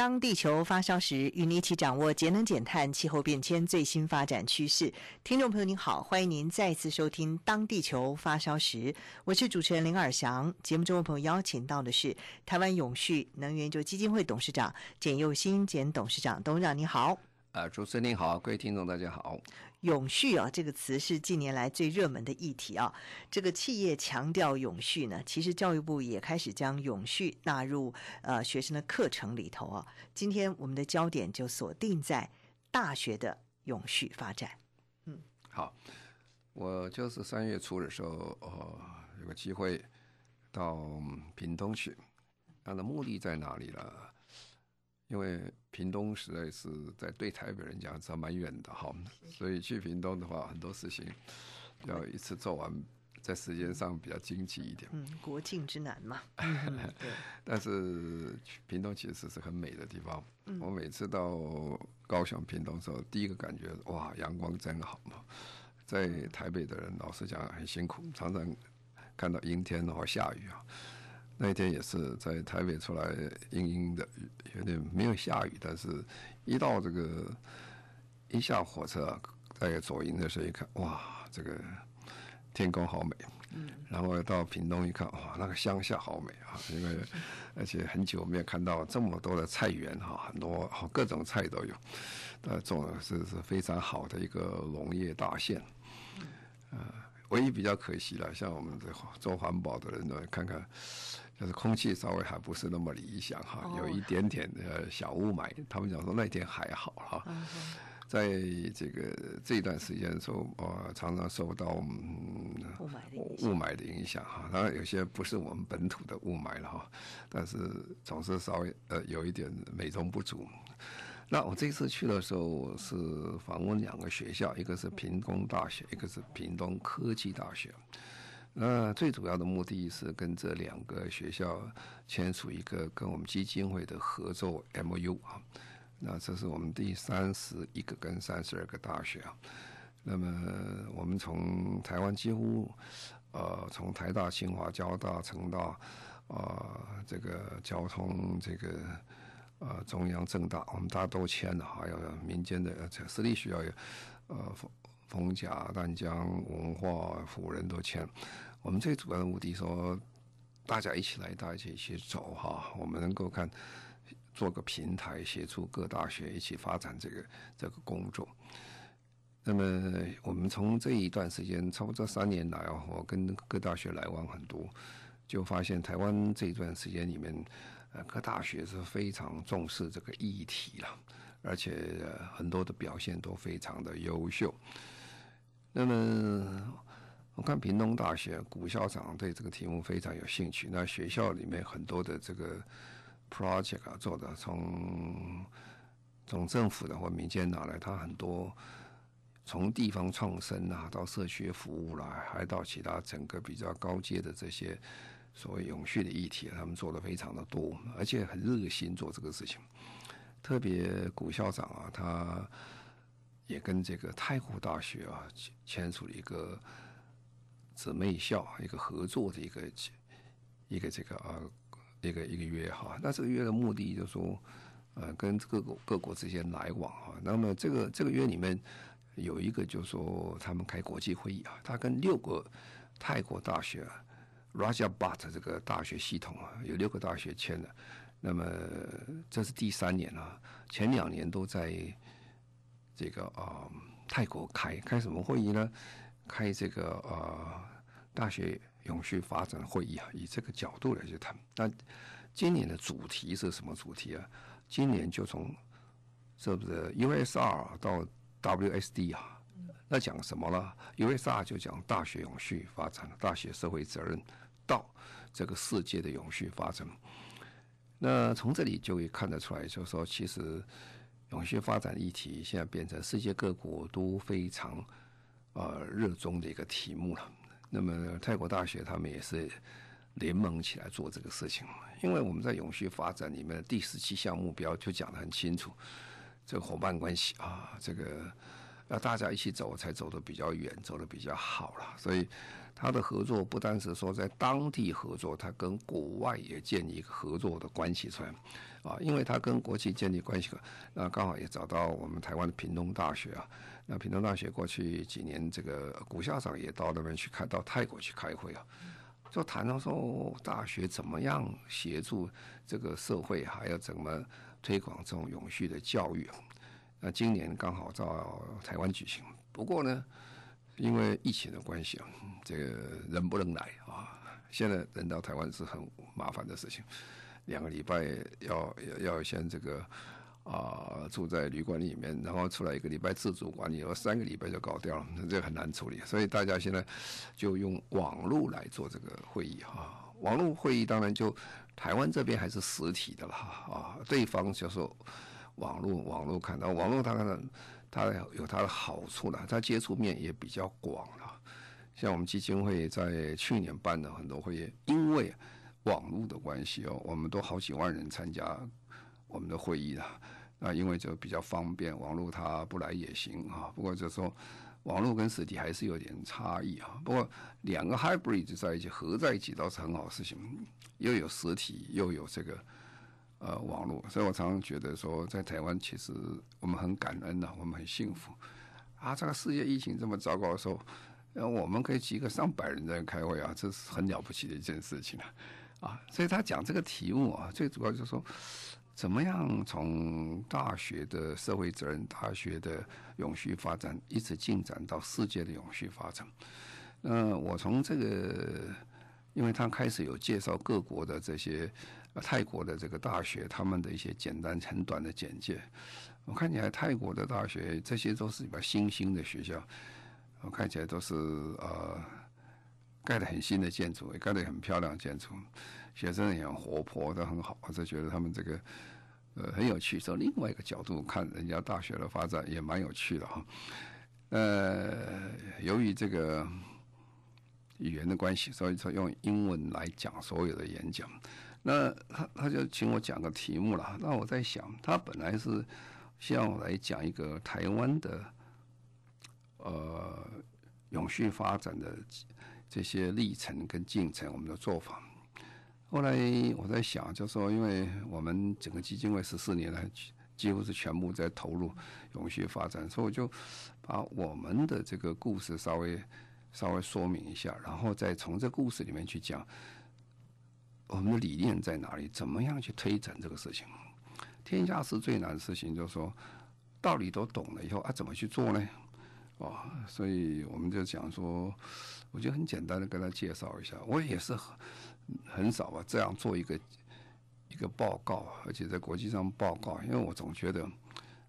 当地球发烧时，与你一起掌握节能减碳、气候变迁最新发展趋势。听众朋友您好，欢迎您再次收听《当地球发烧时》，我是主持人林尔翔。节目中的朋友邀请到的是台湾永续能源就基金会董事长简佑新简董事长，董事长你好。呃，主持人您好，各位听众大家好。永续啊，这个词是近年来最热门的议题啊。这个企业强调永续呢，其实教育部也开始将永续纳入呃学生的课程里头啊。今天我们的焦点就锁定在大学的永续发展。嗯，好，我就是三月初的时候，呃，有个机会到屏东去，它的目的在哪里了？因为屏东实在是在对台北人讲是蛮远的哈，所以去屏东的话，很多事情要一次做完，在时间上比较经济一点。嗯，国境之南嘛。对。但是屏东其实是很美的地方。我每次到高雄、屏东的时候，第一个感觉哇，阳光真好嘛。在台北的人，老实讲很辛苦，常常看到阴天或下雨啊。那一天也是在台北出来，阴阴的，有点没有下雨，但是一到这个一下火车在左营的时候一看，哇，这个天空好美。嗯。然后到屏东一看，哇，那个乡下好美啊，因为而且很久没有看到这么多的菜园哈，很多各种菜都有，呃，种的是是非常好的一个农业大县。呃，唯一比较可惜了，像我们这做环保的人呢，看看。就是空气稍微还不是那么理想哈，有一点点的小雾霾。他们讲说那天还好哈，在这个这段时间的时候，呃，常常受到雾雾霾的影响哈。当然有些不是我们本土的雾霾了哈，但是总是稍微呃有一点美中不足。那我这次去的时候是访问两个学校，一个是屏东大学，一个是屏东科技大学。那最主要的目的是跟这两个学校签署一个跟我们基金会的合作 MU 啊。那这是我们第三十一个跟三十二个大学啊。那么我们从台湾几乎呃，从台大、清华、交大、成大啊、呃，这个交通这个呃中央、政大，我们大家都签了，还有民间的呃私立学校也呃。逢甲、淡江、文化、辅仁都签。我们最主要的目的说，大家一起来，大家一起走哈。我们能够看做个平台，协助各大学一起发展这个这个工作。那么我们从这一段时间，差不多三年来，我跟各大学来往很多，就发现台湾这一段时间里面，呃，各大学是非常重视这个议题了，而且很多的表现都非常的优秀。那么，我看屏东大学古校长对这个题目非常有兴趣。那学校里面很多的这个 project 啊，做的，从从政府的或民间拿来，他很多从地方创生啊，到社区服务啦，还到其他整个比较高阶的这些所谓永续的议题，他们做的非常的多，而且很热心做这个事情。特别古校长啊，他。也跟这个泰国大学啊签署了一个姊妹校一个合作的一个一个这个啊一个一个约哈。那这个约的目的就是说，呃，跟各国各国之间来往哈。那么这个这个约里面有一个就是说，他们开国际会议啊，他跟六个泰国大学 Rajabat 这个大学系统啊，有六个大学签的。那么这是第三年了，前两年都在。这个啊、呃，泰国开开什么会议呢？开这个呃大学永续发展会议啊，以这个角度来去谈。那今年的主题是什么主题啊？今年就从是不是 USR 到 WSD 啊？那讲什么了？USR 就讲大学永续发展，大学社会责任到这个世界的永续发展。那从这里就会看得出来，就是说其实。永续发展议题现在变成世界各国都非常呃热衷的一个题目了。那么泰国大学他们也是联盟起来做这个事情，因为我们在永续发展里面的第十七项目标就讲得很清楚，这个伙伴关系啊，这个要大家一起走才走得比较远，走得比较好了。所以他的合作不单是说在当地合作，他跟国外也建立一个合作的关系出来啊，因为他跟国际建立关系，那刚好也找到我们台湾的屏东大学啊。那屏东大学过去几年，这个古校长也到那边去开，到泰国去开会啊，就谈到说大学怎么样协助这个社会，还要怎么推广这种永续的教育。那今年刚好到台湾举行，不过呢，因为疫情的关系啊，这个人不能来啊，现在人到台湾是很麻烦的事情，两个礼拜要要要先这个。啊，住在旅馆里面，然后出来一个礼拜自主管理，然后三个礼拜就搞掉了，这很难处理。所以大家现在就用网络来做这个会议哈。网络会议当然就台湾这边还是实体的了啊，对方就说网络网络看到网络，它看到它有它的好处了，它接触面也比较广了。像我们基金会在去年办的很多会议，因为网络的关系哦，我们都好几万人参加。我们的会议了，那因为就比较方便，网络他不来也行啊。不过就说网络跟实体还是有点差异啊。不过两个 hybrid 在一起合在一起倒是很好事情，又有实体又有这个呃网络，所以我常常觉得说，在台湾其实我们很感恩呐、啊，我们很幸福啊。这个世界疫情这么糟糕的时候，呃我们可以几个上百人在开会啊，这是很了不起的一件事情啊。啊，所以他讲这个题目啊，最主要就是说。怎么样从大学的社会责任、大学的永续发展，一直进展到世界的永续发展？那我从这个，因为他开始有介绍各国的这些泰国的这个大学，他们的一些简单很短的简介，我看起来泰国的大学这些都是比较新兴的学校，我看起来都是呃盖得很新的建筑，也盖得很漂亮的建筑。学生也很活泼，都很好，我就觉得他们这个呃很有趣。从另外一个角度看，人家大学的发展也蛮有趣的哈。呃，由于这个语言的关系，所以说用英文来讲所有的演讲。那他他就请我讲个题目了。那我在想，他本来是希望我来讲一个台湾的呃永续发展的这些历程跟进程，我们的做法。后来我在想，就说，因为我们整个基金会十四年来几乎是全部在投入永续发展，所以我就把我们的这个故事稍微稍微说明一下，然后再从这故事里面去讲我们的理念在哪里，怎么样去推展这个事情。天下事最难的事情，就是说道理都懂了以后啊，怎么去做呢？哦，所以我们就讲说，我就很简单的跟他介绍一下，我也是。很少吧，这样做一个一个报告，而且在国际上报告，因为我总觉得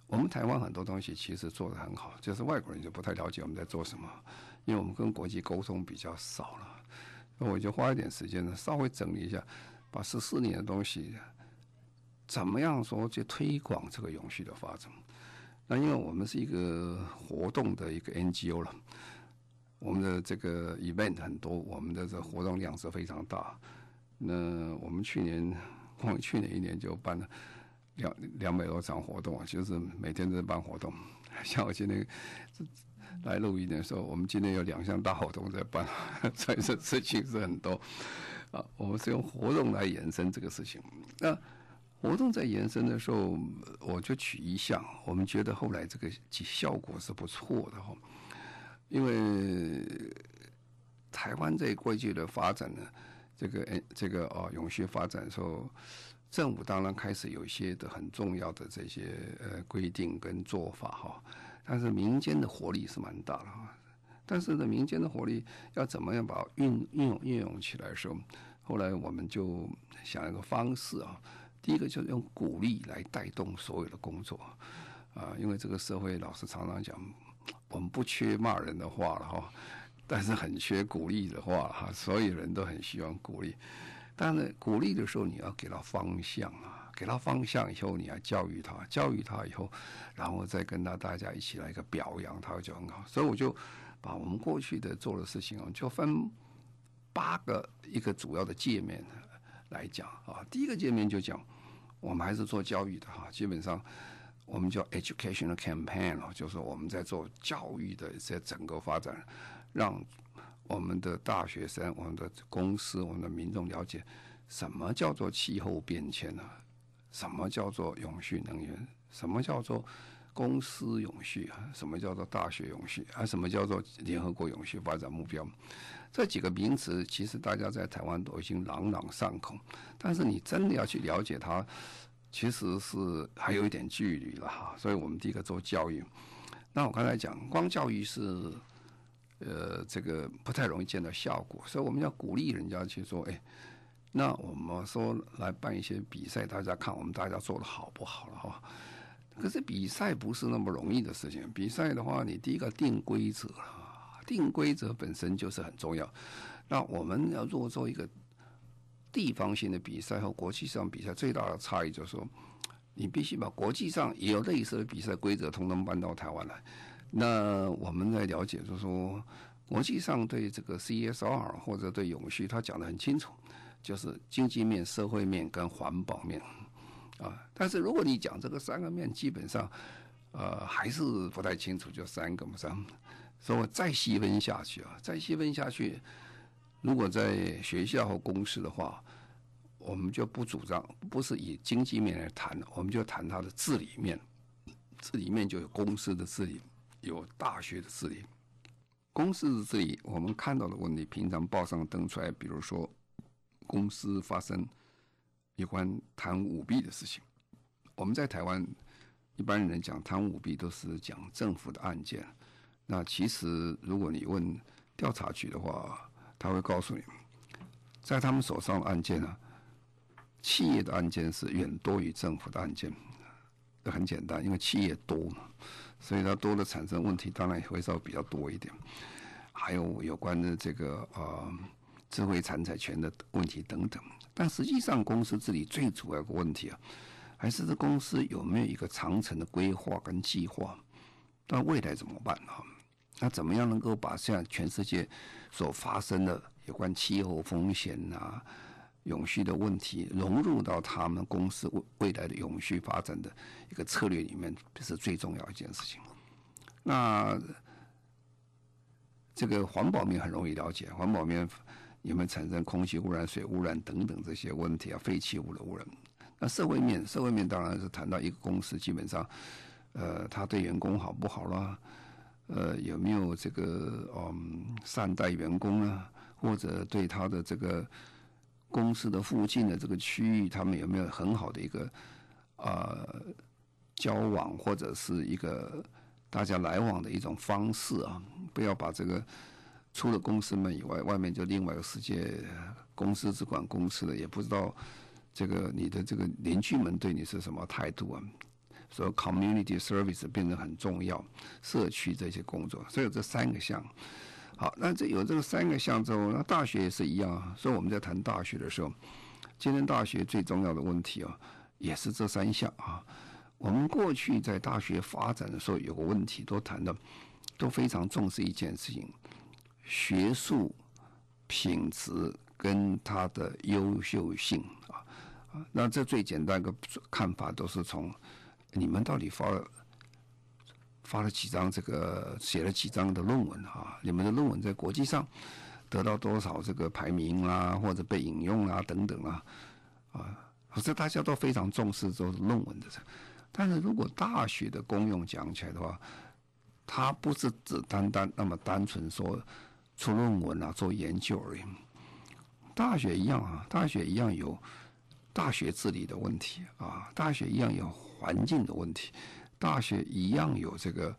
我们台湾很多东西其实做的很好，就是外国人就不太了解我们在做什么，因为我们跟国际沟通比较少了。那我就花一点时间呢，稍微整理一下，把十四年的东西怎么样说去推广这个永续的发展。那因为我们是一个活动的一个 NGO 了。我们的这个 event 很多，我们的这活动量是非常大。那我们去年，我们去年一年就办了两两百多场活动，就是每天都在办活动。像我今天来录音的时候，我们今天有两项大活动在办，所以这事情是很多。啊，我们是用活动来延伸这个事情。那活动在延伸的时候，我就取一项，我们觉得后来这个效果是不错的哈。因为台湾在过去的发展呢，这个诶，这个哦，永续发展的时候，政府当然开始有一些的很重要的这些呃规定跟做法哈，但是民间的活力是蛮大的哈。但是呢，民间的活力要怎么样把运运用运用起来的时候，后来我们就想一个方式啊，第一个就是用鼓励来带动所有的工作啊，因为这个社会老是常常讲。我们不缺骂人的话了哈，但是很缺鼓励的话哈，所有人都很希望鼓励。但是鼓励的时候，你要给他方向啊，给他方向以后，你要教育他，教育他以后，然后再跟他大家一起来一个表扬，他就很好。所以我就把我们过去的做的事情啊，就分八个一个主要的界面来讲啊。第一个界面就讲，我们还是做教育的哈，基本上。我们叫 educational campaign 哦，就是我们在做教育的这整个发展，让我们的大学生、我们的公司、我们的民众了解什么叫做气候变迁呢？什么叫做永续能源？什么叫做公司永续啊？什么叫做大学永续啊？什么叫做联合国永续发展目标？这几个名词其实大家在台湾都已经朗朗上口，但是你真的要去了解它，其实是还有一点距离了哈。所以我们第一个做教育。那我刚才讲，光教育是呃这个不太容易见到效果，所以我们要鼓励人家去说，哎。那我们说来办一些比赛，大家看我们大家做的好不好了哈？可是比赛不是那么容易的事情。比赛的话，你第一个定规则，定规则本身就是很重要。那我们要做做一个地方性的比赛和国际上比赛，最大的差异就是说，你必须把国际上也有类似的比赛规则，统统搬到台湾来。那我们在了解，就是说，国际上对这个 CSR 或者对永续，他讲的很清楚。就是经济面、社会面跟环保面，啊，但是如果你讲这个三个面，基本上，呃，还是不太清楚，就三个嘛，三。所以我再细分下去啊，再细分下去，如果在学校和公司的话，我们就不主张，不是以经济面来谈，我们就谈它的治理面。治理面就有公司的治理，有大学的治理。公司的治理，我们看到的问题，平常报上登出来，比如说。公司发生有关贪污舞弊的事情，我们在台湾一般人讲贪污舞弊都是讲政府的案件。那其实如果你问调查局的话，他会告诉你，在他们手上的案件呢，企业的案件是远多于政府的案件。这很简单，因为企业多嘛，所以它多的产生问题，当然也会稍微比较多一点。还有有关的这个啊。智慧财产权的问题等等，但实际上公司治理最主要的问题啊，还是这公司有没有一个长程的规划跟计划？那未来怎么办啊？那怎么样能够把现在全世界所发生的有关气候风险啊、永续的问题融入到他们公司未未来的永续发展的一个策略里面，这是最重要一件事情。那这个环保面很容易了解，环保面。有没有产生空气污染、水污染等等这些问题啊？废弃物的污染。那社会面，社会面当然是谈到一个公司基本上，呃，他对员工好不好啦？呃，有没有这个嗯善待员工啊？或者对他的这个公司的附近的这个区域，他们有没有很好的一个呃交往，或者是一个大家来往的一种方式啊？不要把这个。除了公司们以外，外面就另外一个世界，公司只管公司的，也不知道这个你的这个邻居们对你是什么态度啊？所以 community service 变得很重要，社区这些工作，所以有这三个项。好，那这有这个三个项之后，那大学也是一样啊。所以我们在谈大学的时候，今天大学最重要的问题啊，也是这三项啊。我们过去在大学发展的时候，有个问题都谈到，都非常重视一件事情。学术品质跟它的优秀性啊，那这最简单一个看法都是从你们到底发了发了几张这个写了几张的论文啊？你们的论文在国际上得到多少这个排名啊，或者被引用啊等等啊啊，这大家都非常重视这论文的。但是如果大学的功用讲起来的话，它不是只单单那么单纯说。出论文啊，做研究而已。大学一样啊，大学一样有大学治理的问题啊，大学一样有环境的问题，大学一样有这个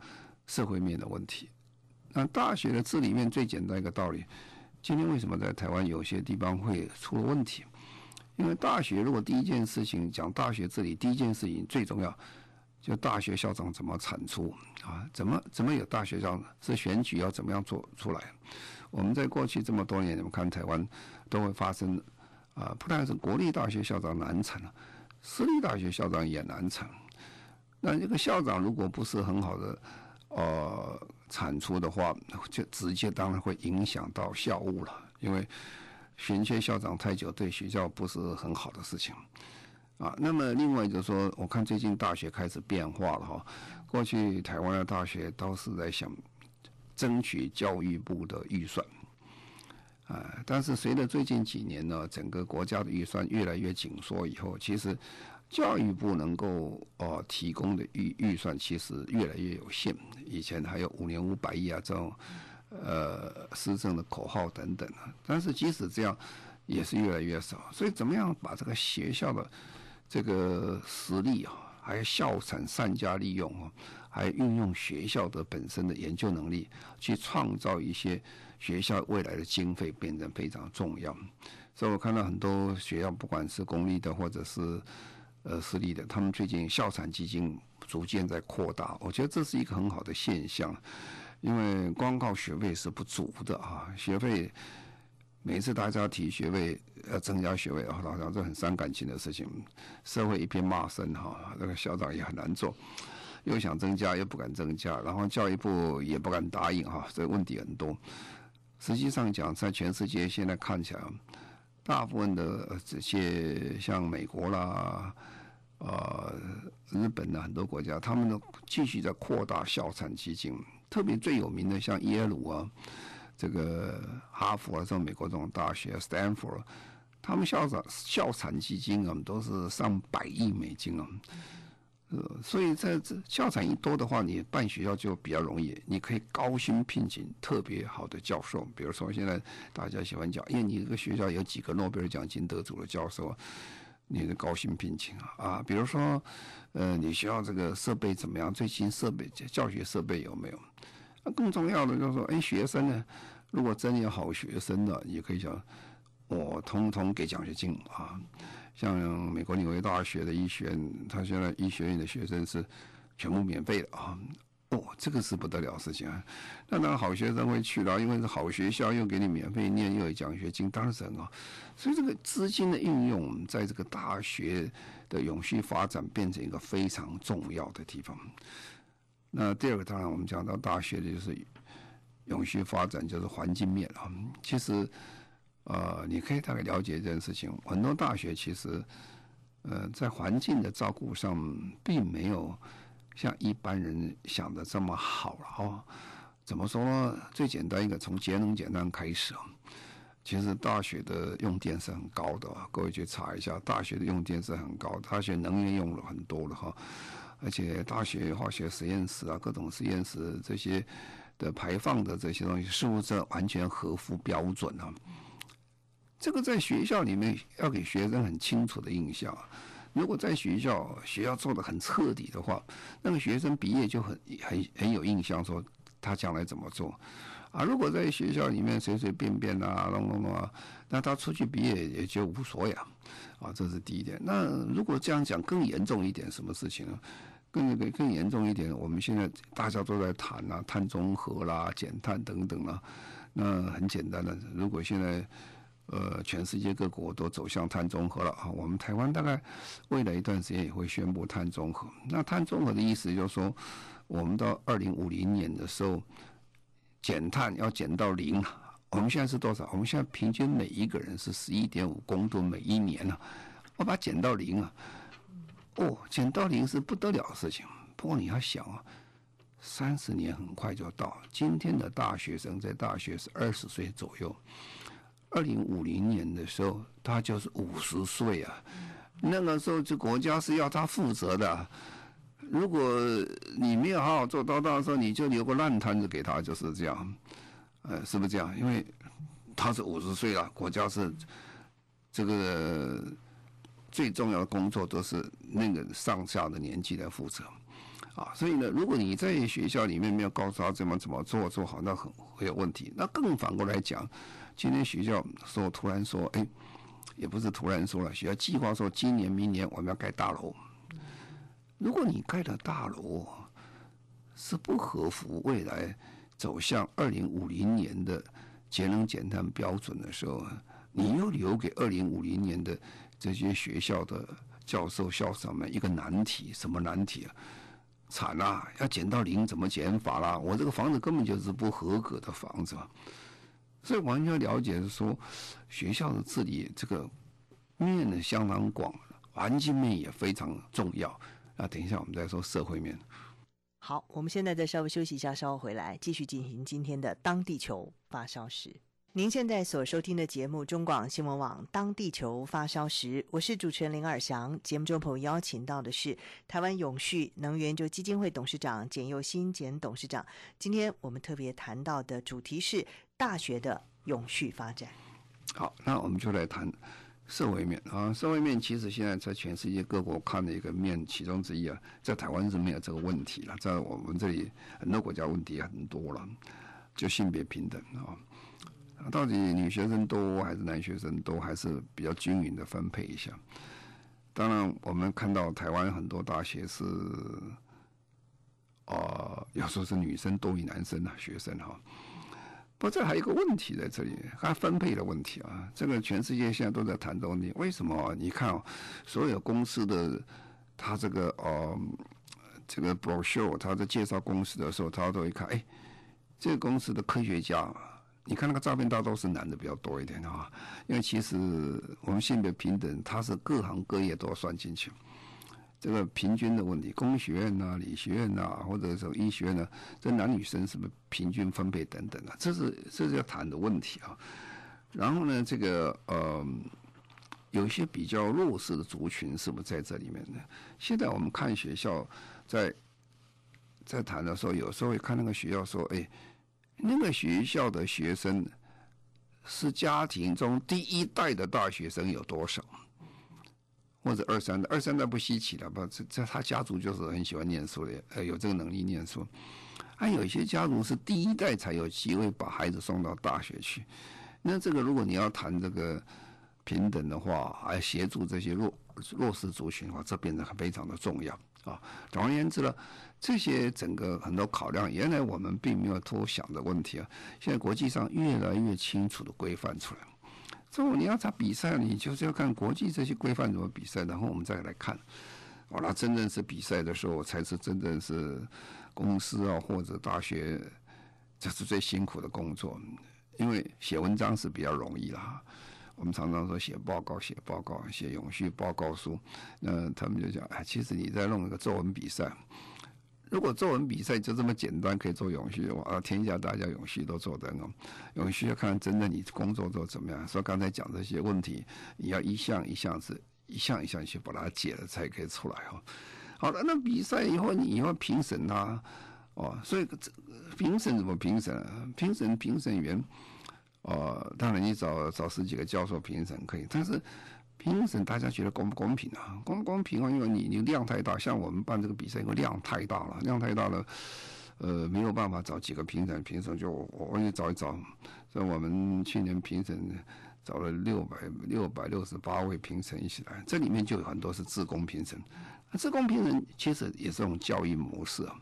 社会面的问题。那大学的治理面最简单一个道理，今天为什么在台湾有些地方会出了问题？因为大学如果第一件事情讲大学治理，第一件事情最重要。就大学校长怎么产出啊？怎么怎么有大学校长？是选举要怎么样做出来？我们在过去这么多年，你们看台湾都会发生啊，不但是国立大学校长难产了，私立大学校长也难产。那这个校长如果不是很好的呃产出的话，就直接当然会影响到校务了。因为衔接校长太久，对学校不是很好的事情。啊，那么另外就是说，我看最近大学开始变化了哈。过去台湾的大学都是在想争取教育部的预算，啊，但是随着最近几年呢，整个国家的预算越来越紧缩以后，其实教育部能够哦提供的预预算其实越来越有限。以前还有五年五百亿啊这种呃施政的口号等等啊，但是即使这样，也是越来越少。所以怎么样把这个学校的这个实力啊，还有校产善加利用啊，还运用学校的本身的研究能力，去创造一些学校未来的经费，变得非常重要。所以我看到很多学校，不管是公立的或者是呃私立的，他们最近校产基金逐渐在扩大，我觉得这是一个很好的现象，因为光靠学费是不足的啊，学费。每次大家提学位要增加学位，好像这很伤感情的事情，社会一片骂声哈，那个校长也很难做，又想增加又不敢增加，然后教育部也不敢答应哈，这问题很多。实际上讲，在全世界现在看起来，大部分的这些像美国啦、呃日本的很多国家，他们都继续在扩大校产基金，特别最有名的像耶鲁啊。这个哈佛啊，这种美国这种大学，Stanford，他们校长校产基金啊，都是上百亿美金啊。呃，所以在这校产一多的话，你办学校就比较容易，你可以高薪聘请特别好的教授。比如说现在大家喜欢讲，因为你这个学校有几个诺贝尔奖金得主的教授，你的高薪聘请啊啊。比如说，呃，你学校这个设备怎么样？最新设备教学设备有没有？那更重要的就是说，哎，学生呢，如果真有好学生的，也可以讲，我通通给奖学金啊。像美国纽约大学的医学院，他现在医学院的学生是全部免费的啊。哦，这个是不得了事情啊。那当然好学生会去了，因为是好学校，又给你免费念，又有奖学金，当然是很好。所以这个资金的运用，在这个大学的永续发展，变成一个非常重要的地方。那第二个，当然我们讲到大学的就是永续发展，就是环境面啊。其实，呃，你可以大概了解一件事情，很多大学其实，呃，在环境的照顾上，并没有像一般人想的这么好了哦。怎么说呢？最简单一个，从节能减碳开始啊。其实大学的用电是很高的，各位去查一下，大学的用电是很高，大学能源用了很多的哈。而且大学化学实验室啊，各种实验室这些的排放的这些东西，是不是完全合乎标准啊？这个在学校里面要给学生很清楚的印象。如果在学校学校做的很彻底的话，那个学生毕业就很很很有印象，说他将来怎么做。啊，如果在学校里面随随便便啊，弄弄弄啊，那他出去毕业也就无所谓。啊，这是第一点。那如果这样讲更严重一点，什么事情呢？更更更严重一点，我们现在大家都在谈啊，碳中和啦、减碳等等啦。那很简单的，如果现在呃全世界各国都走向碳中和了啊，我们台湾大概未来一段时间也会宣布碳中和。那碳中和的意思就是说，我们到二零五零年的时候减碳要减到零。我们现在是多少？我们现在平均每一个人是十一点五公吨每一年啊，我把减到零啊。哦，减到零是不得了的事情。不过你要想啊，三十年很快就到。今天的大学生在大学是二十岁左右，二零五零年的时候他就是五十岁啊。那个时候这国家是要他负责的。如果你没有好好做到，到时候你就留个烂摊子给他，就是这样。呃，是不是这样？因为他是五十岁了，国家是这个。最重要的工作都是那个上下的年纪来负责，啊，所以呢，如果你在学校里面没有告诉他怎么怎么做做好，那很会有问题。那更反过来讲，今天学校说突然说，哎，也不是突然说了，学校计划说今年明年我们要盖大楼。如果你盖的大楼是不合乎未来走向二零五零年的节能减碳标准的时候，你又留给二零五零年的。这些学校的教授、校长们一个难题，什么难题啊？惨啊！要减到零，怎么减法啦？我这个房子根本就是不合格的房子，所以完全了解是说，学校的治理这个面呢相当广，环境面也非常重要。那等一下我们再说社会面。好，我们现在再稍微休息一下，稍后回来继续进行今天的《当地球发烧时》。您现在所收听的节目，中广新闻网《当地球发烧时》，我是主持人林尔祥。节目中朋友邀请到的是台湾永续能源就基金会董事长简佑新简董事长。今天我们特别谈到的主题是大学的永续发展。好，那我们就来谈社会面啊。社会面其实现在在全世界各国看的一个面，其中之一啊，在台湾是没有这个问题了，在我们这里很多国家问题很多了，就性别平等啊。到底女学生多还是男学生多，还是比较均匀的分配一下？当然，我们看到台湾很多大学是，呃，要说是女生多于男生啊，学生哈。不过这还有一个问题在这里，还分配的问题啊。这个全世界现在都在谈这个问题。为什么？你看哦，所有公司的他这个呃，这个 brochure，他在介绍公司的时候，他都会看，哎，这个公司的科学家。你看那个照片，大多是男的比较多一点啊，因为其实我们性别平等，它是各行各业都要算进去。这个平均的问题，工学院呐、啊、理学院呐、啊，或者说医学院呢，这男女生是不是平均分配等等的，这是这是要谈的问题啊。然后呢，这个呃，有些比较弱势的族群是不是在这里面呢？现在我们看学校在在谈的时候，有时候会看那个学校说，哎。那个学校的学生是家庭中第一代的大学生有多少？或者二三代？二三代不稀奇了吧？这这他家族就是很喜欢念书的，呃，有这个能力念书。还有一些家族是第一代才有机会把孩子送到大学去。那这个如果你要谈这个平等的话，还协助这些弱弱势族群的话，这变得非常的重要啊。总而言之呢。这些整个很多考量，原来我们并没有多想的问题啊，现在国际上越来越清楚的规范出来。之后你要查比赛，你就是要看国际这些规范怎么比赛，然后我们再来看。哦，那真正是比赛的时候，才是真正是公司啊或者大学，这是最辛苦的工作。因为写文章是比较容易啦，我们常常说写报告、写报告、写永续报告书，那他们就讲，哎，其实你在弄一个作文比赛。如果作文比赛就这么简单，可以做永续的话，天下大家永续都做得很。永续要看真的你工作做怎么样。所以刚才讲这些问题，你要一项一项是，一项一项去把它解了，才可以出来哦。好了，那比赛以后你以后评审呐，哦，所以这评审怎么评审啊？评审评审员，哦，当然你找找十几个教授评审可以，但是。评审大家觉得公不公平啊？公不公平啊？因为你你量太大，像我们办这个比赛，因为量太大了，量太大了，呃，没有办法找几个评审，评审就我我也找一找，所以我们去年评审找了六百六百六十八位评审一起来，这里面就有很多是自工评审。那志工评审其实也是一种教育模式啊。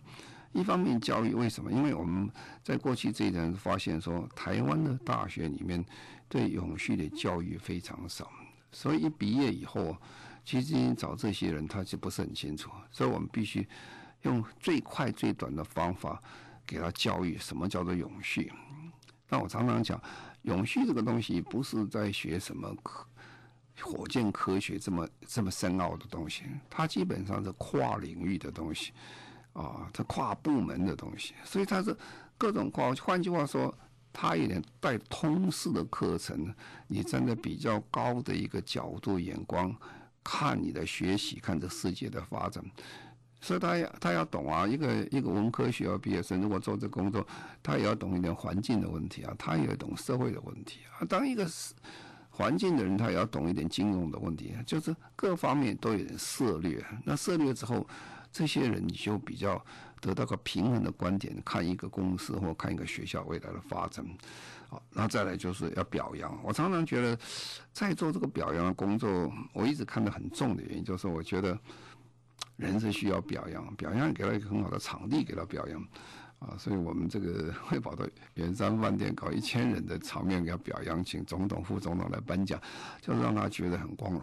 一方面教育为什么？因为我们在过去这一段发现说，台湾的大学里面对永续的教育非常少。所以一毕业以后，其实找这些人他就不是很清楚，所以我们必须用最快最短的方法给他教育什么叫做永续。那我常常讲，永续这个东西不是在学什么科火箭科学这么这么深奥的东西，它基本上是跨领域的东西啊，它跨部门的东西，所以它是各种跨。换句话说。他有点带通识的课程，你站在比较高的一个角度眼光看你的学习，看这世界的发展，所以他要他要懂啊，一个一个文科学校毕业生如果做这工作，他也要懂一点环境的问题啊，他也要懂社会的问题啊。当一个环境的人，他也要懂一点金融的问题，就是各方面都有点涉猎。那涉猎之后，这些人你就比较。得到个平衡的观点，看一个公司或看一个学校未来的发展，好，然后再来就是要表扬。我常常觉得，在做这个表扬的工作，我一直看得很重的原因，就是我觉得人是需要表扬，表扬给了一个很好的场地给他表扬，啊，所以我们这个会跑到圆山饭店搞一千人的场面给他表扬，请总统、副总统来颁奖，就让他觉得很光荣。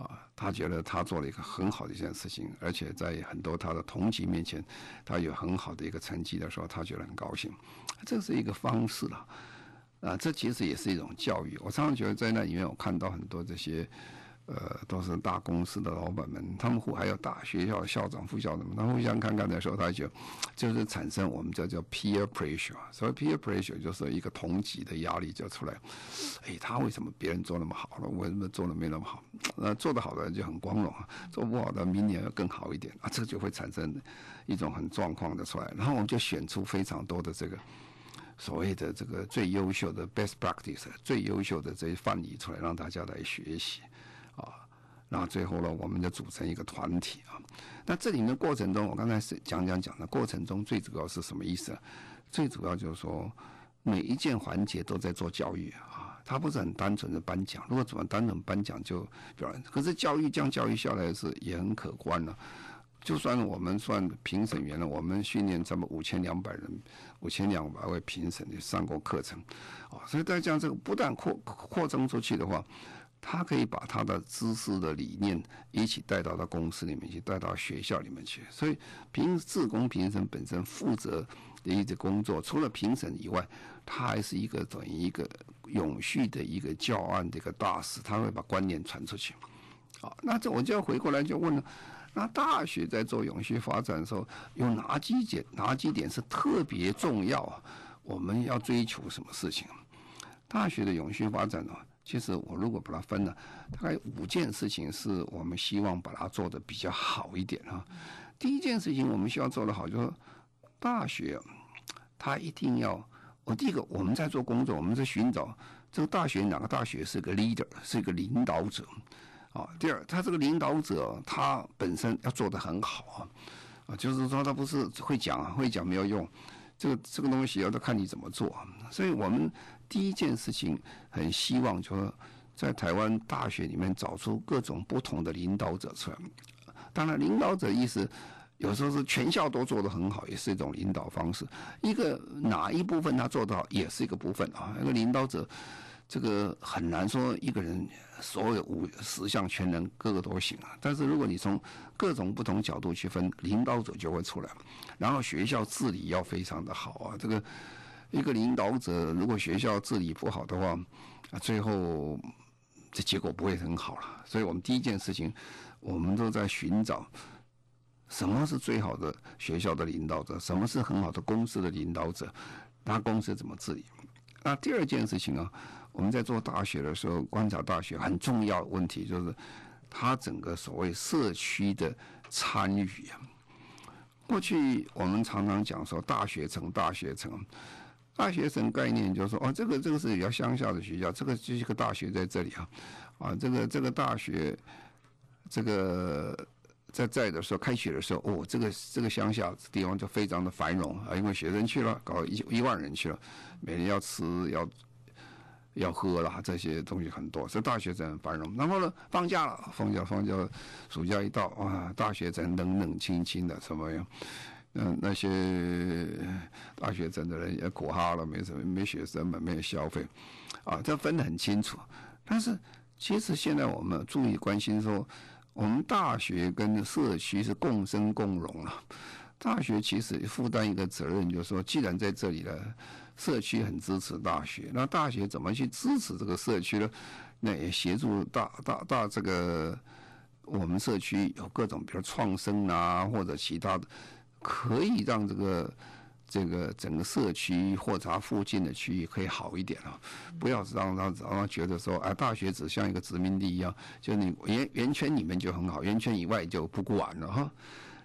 啊，他觉得他做了一个很好的一件事情，而且在很多他的同级面前，他有很好的一个成绩的时候，他觉得很高兴。这是一个方式了，啊，这其实也是一种教育。我常常觉得在那里面，我看到很多这些呃，都是大公司的老板们，他们互还有大学校校长、副校长们，他互相看看的时候，他就就是产生我们叫叫 peer pressure。所谓 peer pressure 就是一个同级的压力就出来。哎，他为什么别人做那么好了，为什么做的没那么好？那做得好的人就很光荣，做不好的明年要更好一点啊，这就会产生一种很状况的出来。然后我们就选出非常多的这个所谓的这个最优秀的 best practice，最优秀的这些范例出来，让大家来学习。啊，然后最后呢，我们就组成一个团体啊。那这里面的过程中，我刚才是讲讲讲的过程中，最主要是什么意思？最主要就是说，每一件环节都在做教育啊。它不是很单纯的颁奖，如果怎么单纯颁奖就表演，可是教育这样教育下来是也很可观了。就算我们算评审员了，我们训练这么五千两百人，五千两百位评审也上过课程啊。所以大家这个不但扩扩张出去的话。他可以把他的知识的理念一起带到到公司里面去，带到学校里面去。所以评自工评审本身负责的一个工作，除了评审以外，他还是一个等于一个永续的一个教案的一个大使，他会把观念传出去。好，那这我就要回过来就问了：那大学在做永续发展的时候，有哪几点哪几点是特别重要？我们要追求什么事情？大学的永续发展呢？其实我如果把它分了，大概五件事情是我们希望把它做得比较好一点啊。第一件事情我们希望做得好，就是大学它一定要，我第一个我们在做工作，我们在寻找这个大学哪个大学是个 leader，是一个领导者啊。第二，他这个领导者他本身要做得很好啊，啊，就是说他不是会讲啊，会讲没有用，这个这个东西要看你怎么做。所以我们。第一件事情，很希望说，在台湾大学里面找出各种不同的领导者出来。当然，领导者意思有时候是全校都做得很好，也是一种领导方式。一个哪一部分他做到，也是一个部分啊。一个领导者，这个很难说一个人所有五十项全能，各个都行啊。但是如果你从各种不同角度去分，领导者就会出来。然后学校治理要非常的好啊，这个。一个领导者如果学校治理不好的话，啊，最后这结果不会很好了。所以我们第一件事情，我们都在寻找什么是最好的学校的领导者，什么是很好的公司的领导者，那公司怎么治理。那第二件事情啊，我们在做大学的时候，观察大学很重要的问题就是，他整个所谓社区的参与啊。过去我们常常讲说大学城，大学城。大学生概念就是说，哦，这个这个是比较乡下的学校，这个就是一个大学在这里啊，啊，这个这个大学，这个在在的时候开学的时候，哦，这个这个乡下地方就非常的繁荣啊，因为学生去了，搞一一万人去了，每天要吃要要喝啦，这些东西很多，所以大学生很繁荣。然后呢，放假了，放假放假，暑假一到，啊，大学城冷冷清清的，什么样？嗯，那些大学生的人也苦哈了，没什么，没学生嘛，没有消费，啊，这分得很清楚。但是其实现在我们注意关心说，我们大学跟社区是共生共荣了。大学其实负担一个责任，就是说，既然在这里了，社区很支持大学，那大学怎么去支持这个社区呢？那也协助大大大这个我们社区有各种，比如创生啊，或者其他的。可以让这个这个整个社区或者附近的区域可以好一点啊，不要让让让他觉得说，哎，大学只像一个殖民地一样，就你圆圆圈里面就很好，圆圈以外就不管了哈。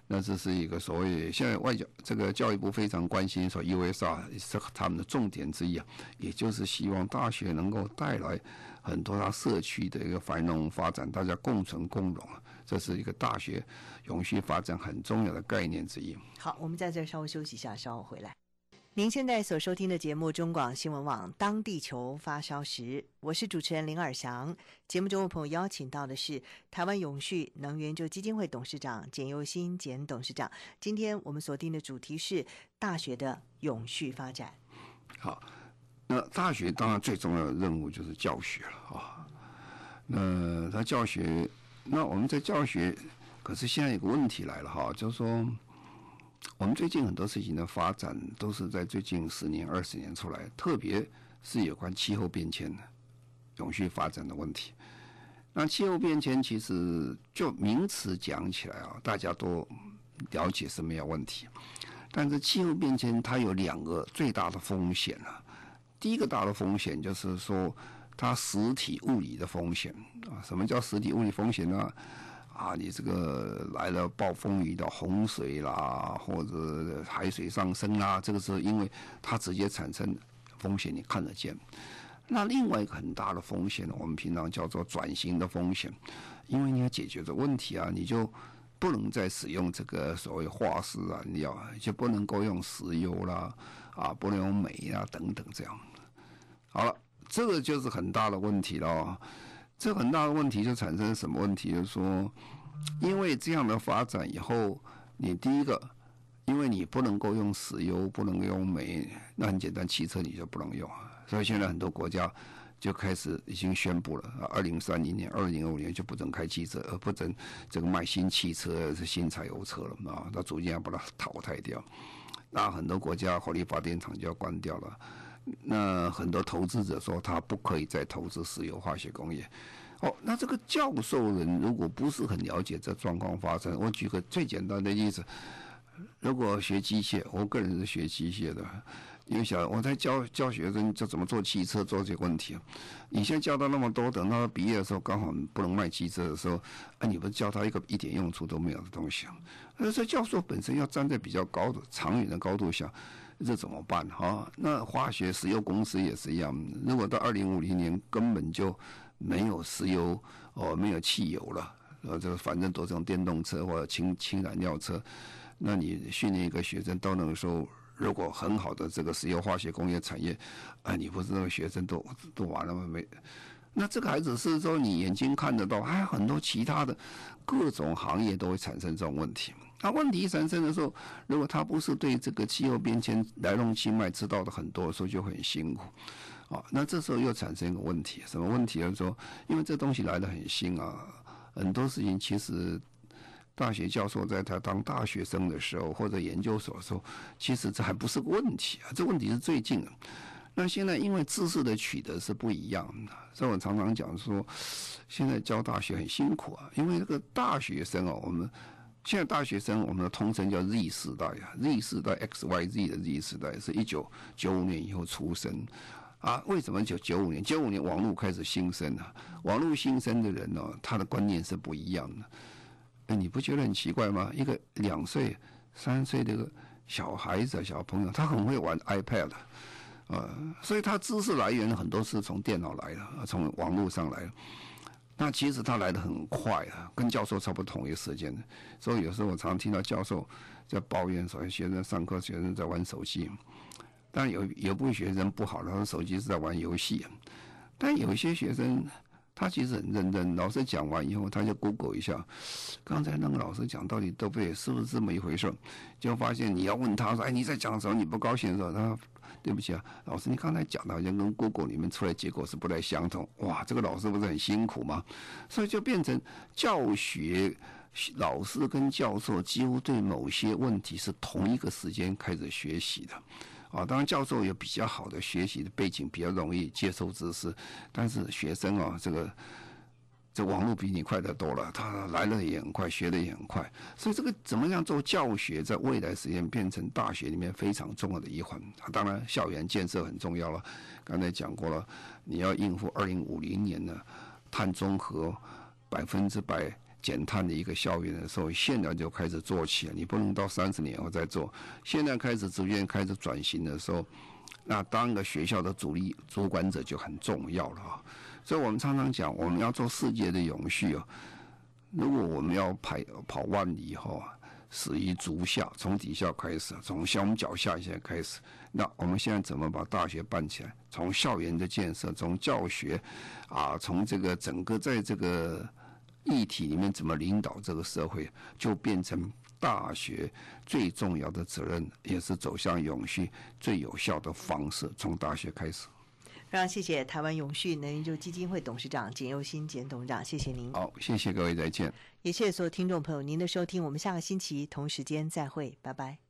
那这是一个所谓现在外交这个教育部非常关心说 USR 是他们的重点之一啊，也就是希望大学能够带来很多他社区的一个繁荣发展，大家共存共荣啊。这是一个大学永续发展很重要的概念之一。好，我们在这儿稍微休息一下，稍后回来。您现在所收听的节目《中广新闻网》，当地球发烧时，我是主持人林尔祥。节目中的朋友邀请到的是台湾永续能源基金会董事长简又新简董事长。今天我们锁定的主题是大学的永续发展。好，那大学当然最重要的任务就是教学了啊。那他教学。那我们在教学，可是现在有个问题来了哈，就是说，我们最近很多事情的发展都是在最近十年、二十年出来，特别是有关气候变迁的永续发展的问题。那气候变迁其实就名词讲起来啊，大家都了解是没有问题。但是气候变迁它有两个最大的风险啊。第一个大的风险就是说，它实体物理的风险啊。什么叫实体物理风险呢？啊，你这个来了暴风雨的洪水啦，或者海水上升啦，这个时候因为它直接产生风险，你看得见。那另外一个很大的风险，我们平常叫做转型的风险，因为你要解决这问题啊，你就不能再使用这个所谓化石燃料，就不能够用石油啦，啊，不能用煤啊等等这样。好了，这个就是很大的问题了。这很大的问题就产生什么问题？就是说，因为这样的发展以后，你第一个，因为你不能够用石油，不能够用煤，那很简单，汽车你就不能用。所以现在很多国家就开始已经宣布了，二零三零年、二零二五年就不准开汽车，而不准这个卖新汽车、是新柴油车了啊，那逐渐要把它淘汰掉。那很多国家火力发电厂就要关掉了。那很多投资者说他不可以再投资石油化学工业。哦，那这个教授人如果不是很了解这状况发生，我举个最简单的例子，如果学机械，我个人是学机械的，因为小我在教教学生就怎么做汽车做这些问题。你现在教他那么多，等到毕业的时候刚好不能卖汽车的时候，啊，你不是教他一个一点用处都没有的东西。那这教授本身要站在比较高的长远的高度想。这怎么办哈？那化学石油公司也是一样，如果到二零五零年根本就没有石油哦，没有汽油了，呃，这反正都是用电动车或者氢氢燃料车，那你训练一个学生都能说，如果很好的这个石油化学工业产业，啊，你不是那个学生都都完了吗？没，那这个还只是说你眼睛看得到，还有很多其他的各种行业都会产生这种问题。那问题产生的时候，如果他不是对这个气候变迁来龙去脉知道的很多时候，就很辛苦，啊，那这时候又产生一个问题，什么问题？就是说，因为这东西来得很新啊，很多事情其实大学教授在他当大学生的时候或者研究所的时候，其实这还不是个问题啊，这问题是最近的。那现在因为知识的取得是不一样的，所以我常常讲说，现在教大学很辛苦啊，因为这个大学生啊，我们。现在大学生，我们的通称叫 Z 世代啊，Z 世代 X Y Z 的 Z 世代是一九九五年以后出生，啊，为什么九九五年？九五年网络开始新生啊，网络新生的人呢、哦，他的观念是不一样的。哎，你不觉得很奇怪吗？一个两岁、三岁的小孩子、小朋友，他很会玩 iPad，啊，所以他知识来源很多是从电脑来的，从网络上来的。那其实他来得很快啊，跟教授差不多同一时间，所以有时候我常听到教授在抱怨说，学生上课，学生在玩手机。但有有部分学生不好，他说手机是在玩游戏。但有一些学生他其实很认真，老师讲完以后，他就 Google 一下，刚才那个老师讲到底对不对？是不是这么一回事？就发现你要问他说，哎，你在讲什么？你不高兴的时候，他。对不起啊，老师，你刚才讲的好像跟 Google 里面出来结果是不太相同。哇，这个老师不是很辛苦吗？所以就变成教学老师跟教授几乎对某些问题是同一个时间开始学习的。啊，当然教授有比较好的学习的背景，比较容易接受知识，但是学生啊，这个。这网络比你快得多了，他来了也很快，学的也很快，所以这个怎么样做教学，在未来时间变成大学里面非常重要的一环。当然，校园建设很重要了。刚才讲过了，你要应付二零五零年的碳中和百分之百减碳的一个校园的时候，现在就开始做起了。你不能到三十年后再做，现在开始逐渐开始转型的时候，那当个学校的主力主管者就很重要了啊。所以我们常常讲，我们要做世界的永续哦。如果我们要跑跑万里以后啊，始于足下，从底下开始，从像我们脚下现在开始。那我们现在怎么把大学办起来？从校园的建设，从教学，啊，从这个整个在这个议题里面怎么领导这个社会，就变成大学最重要的责任，也是走向永续最有效的方式。从大学开始。非常谢谢台湾永续能源基金会董事长简又新简董事长，谢谢您。好，谢谢各位，再见。也谢谢所有听众朋友您的收听，我们下个星期同时间再会，拜拜。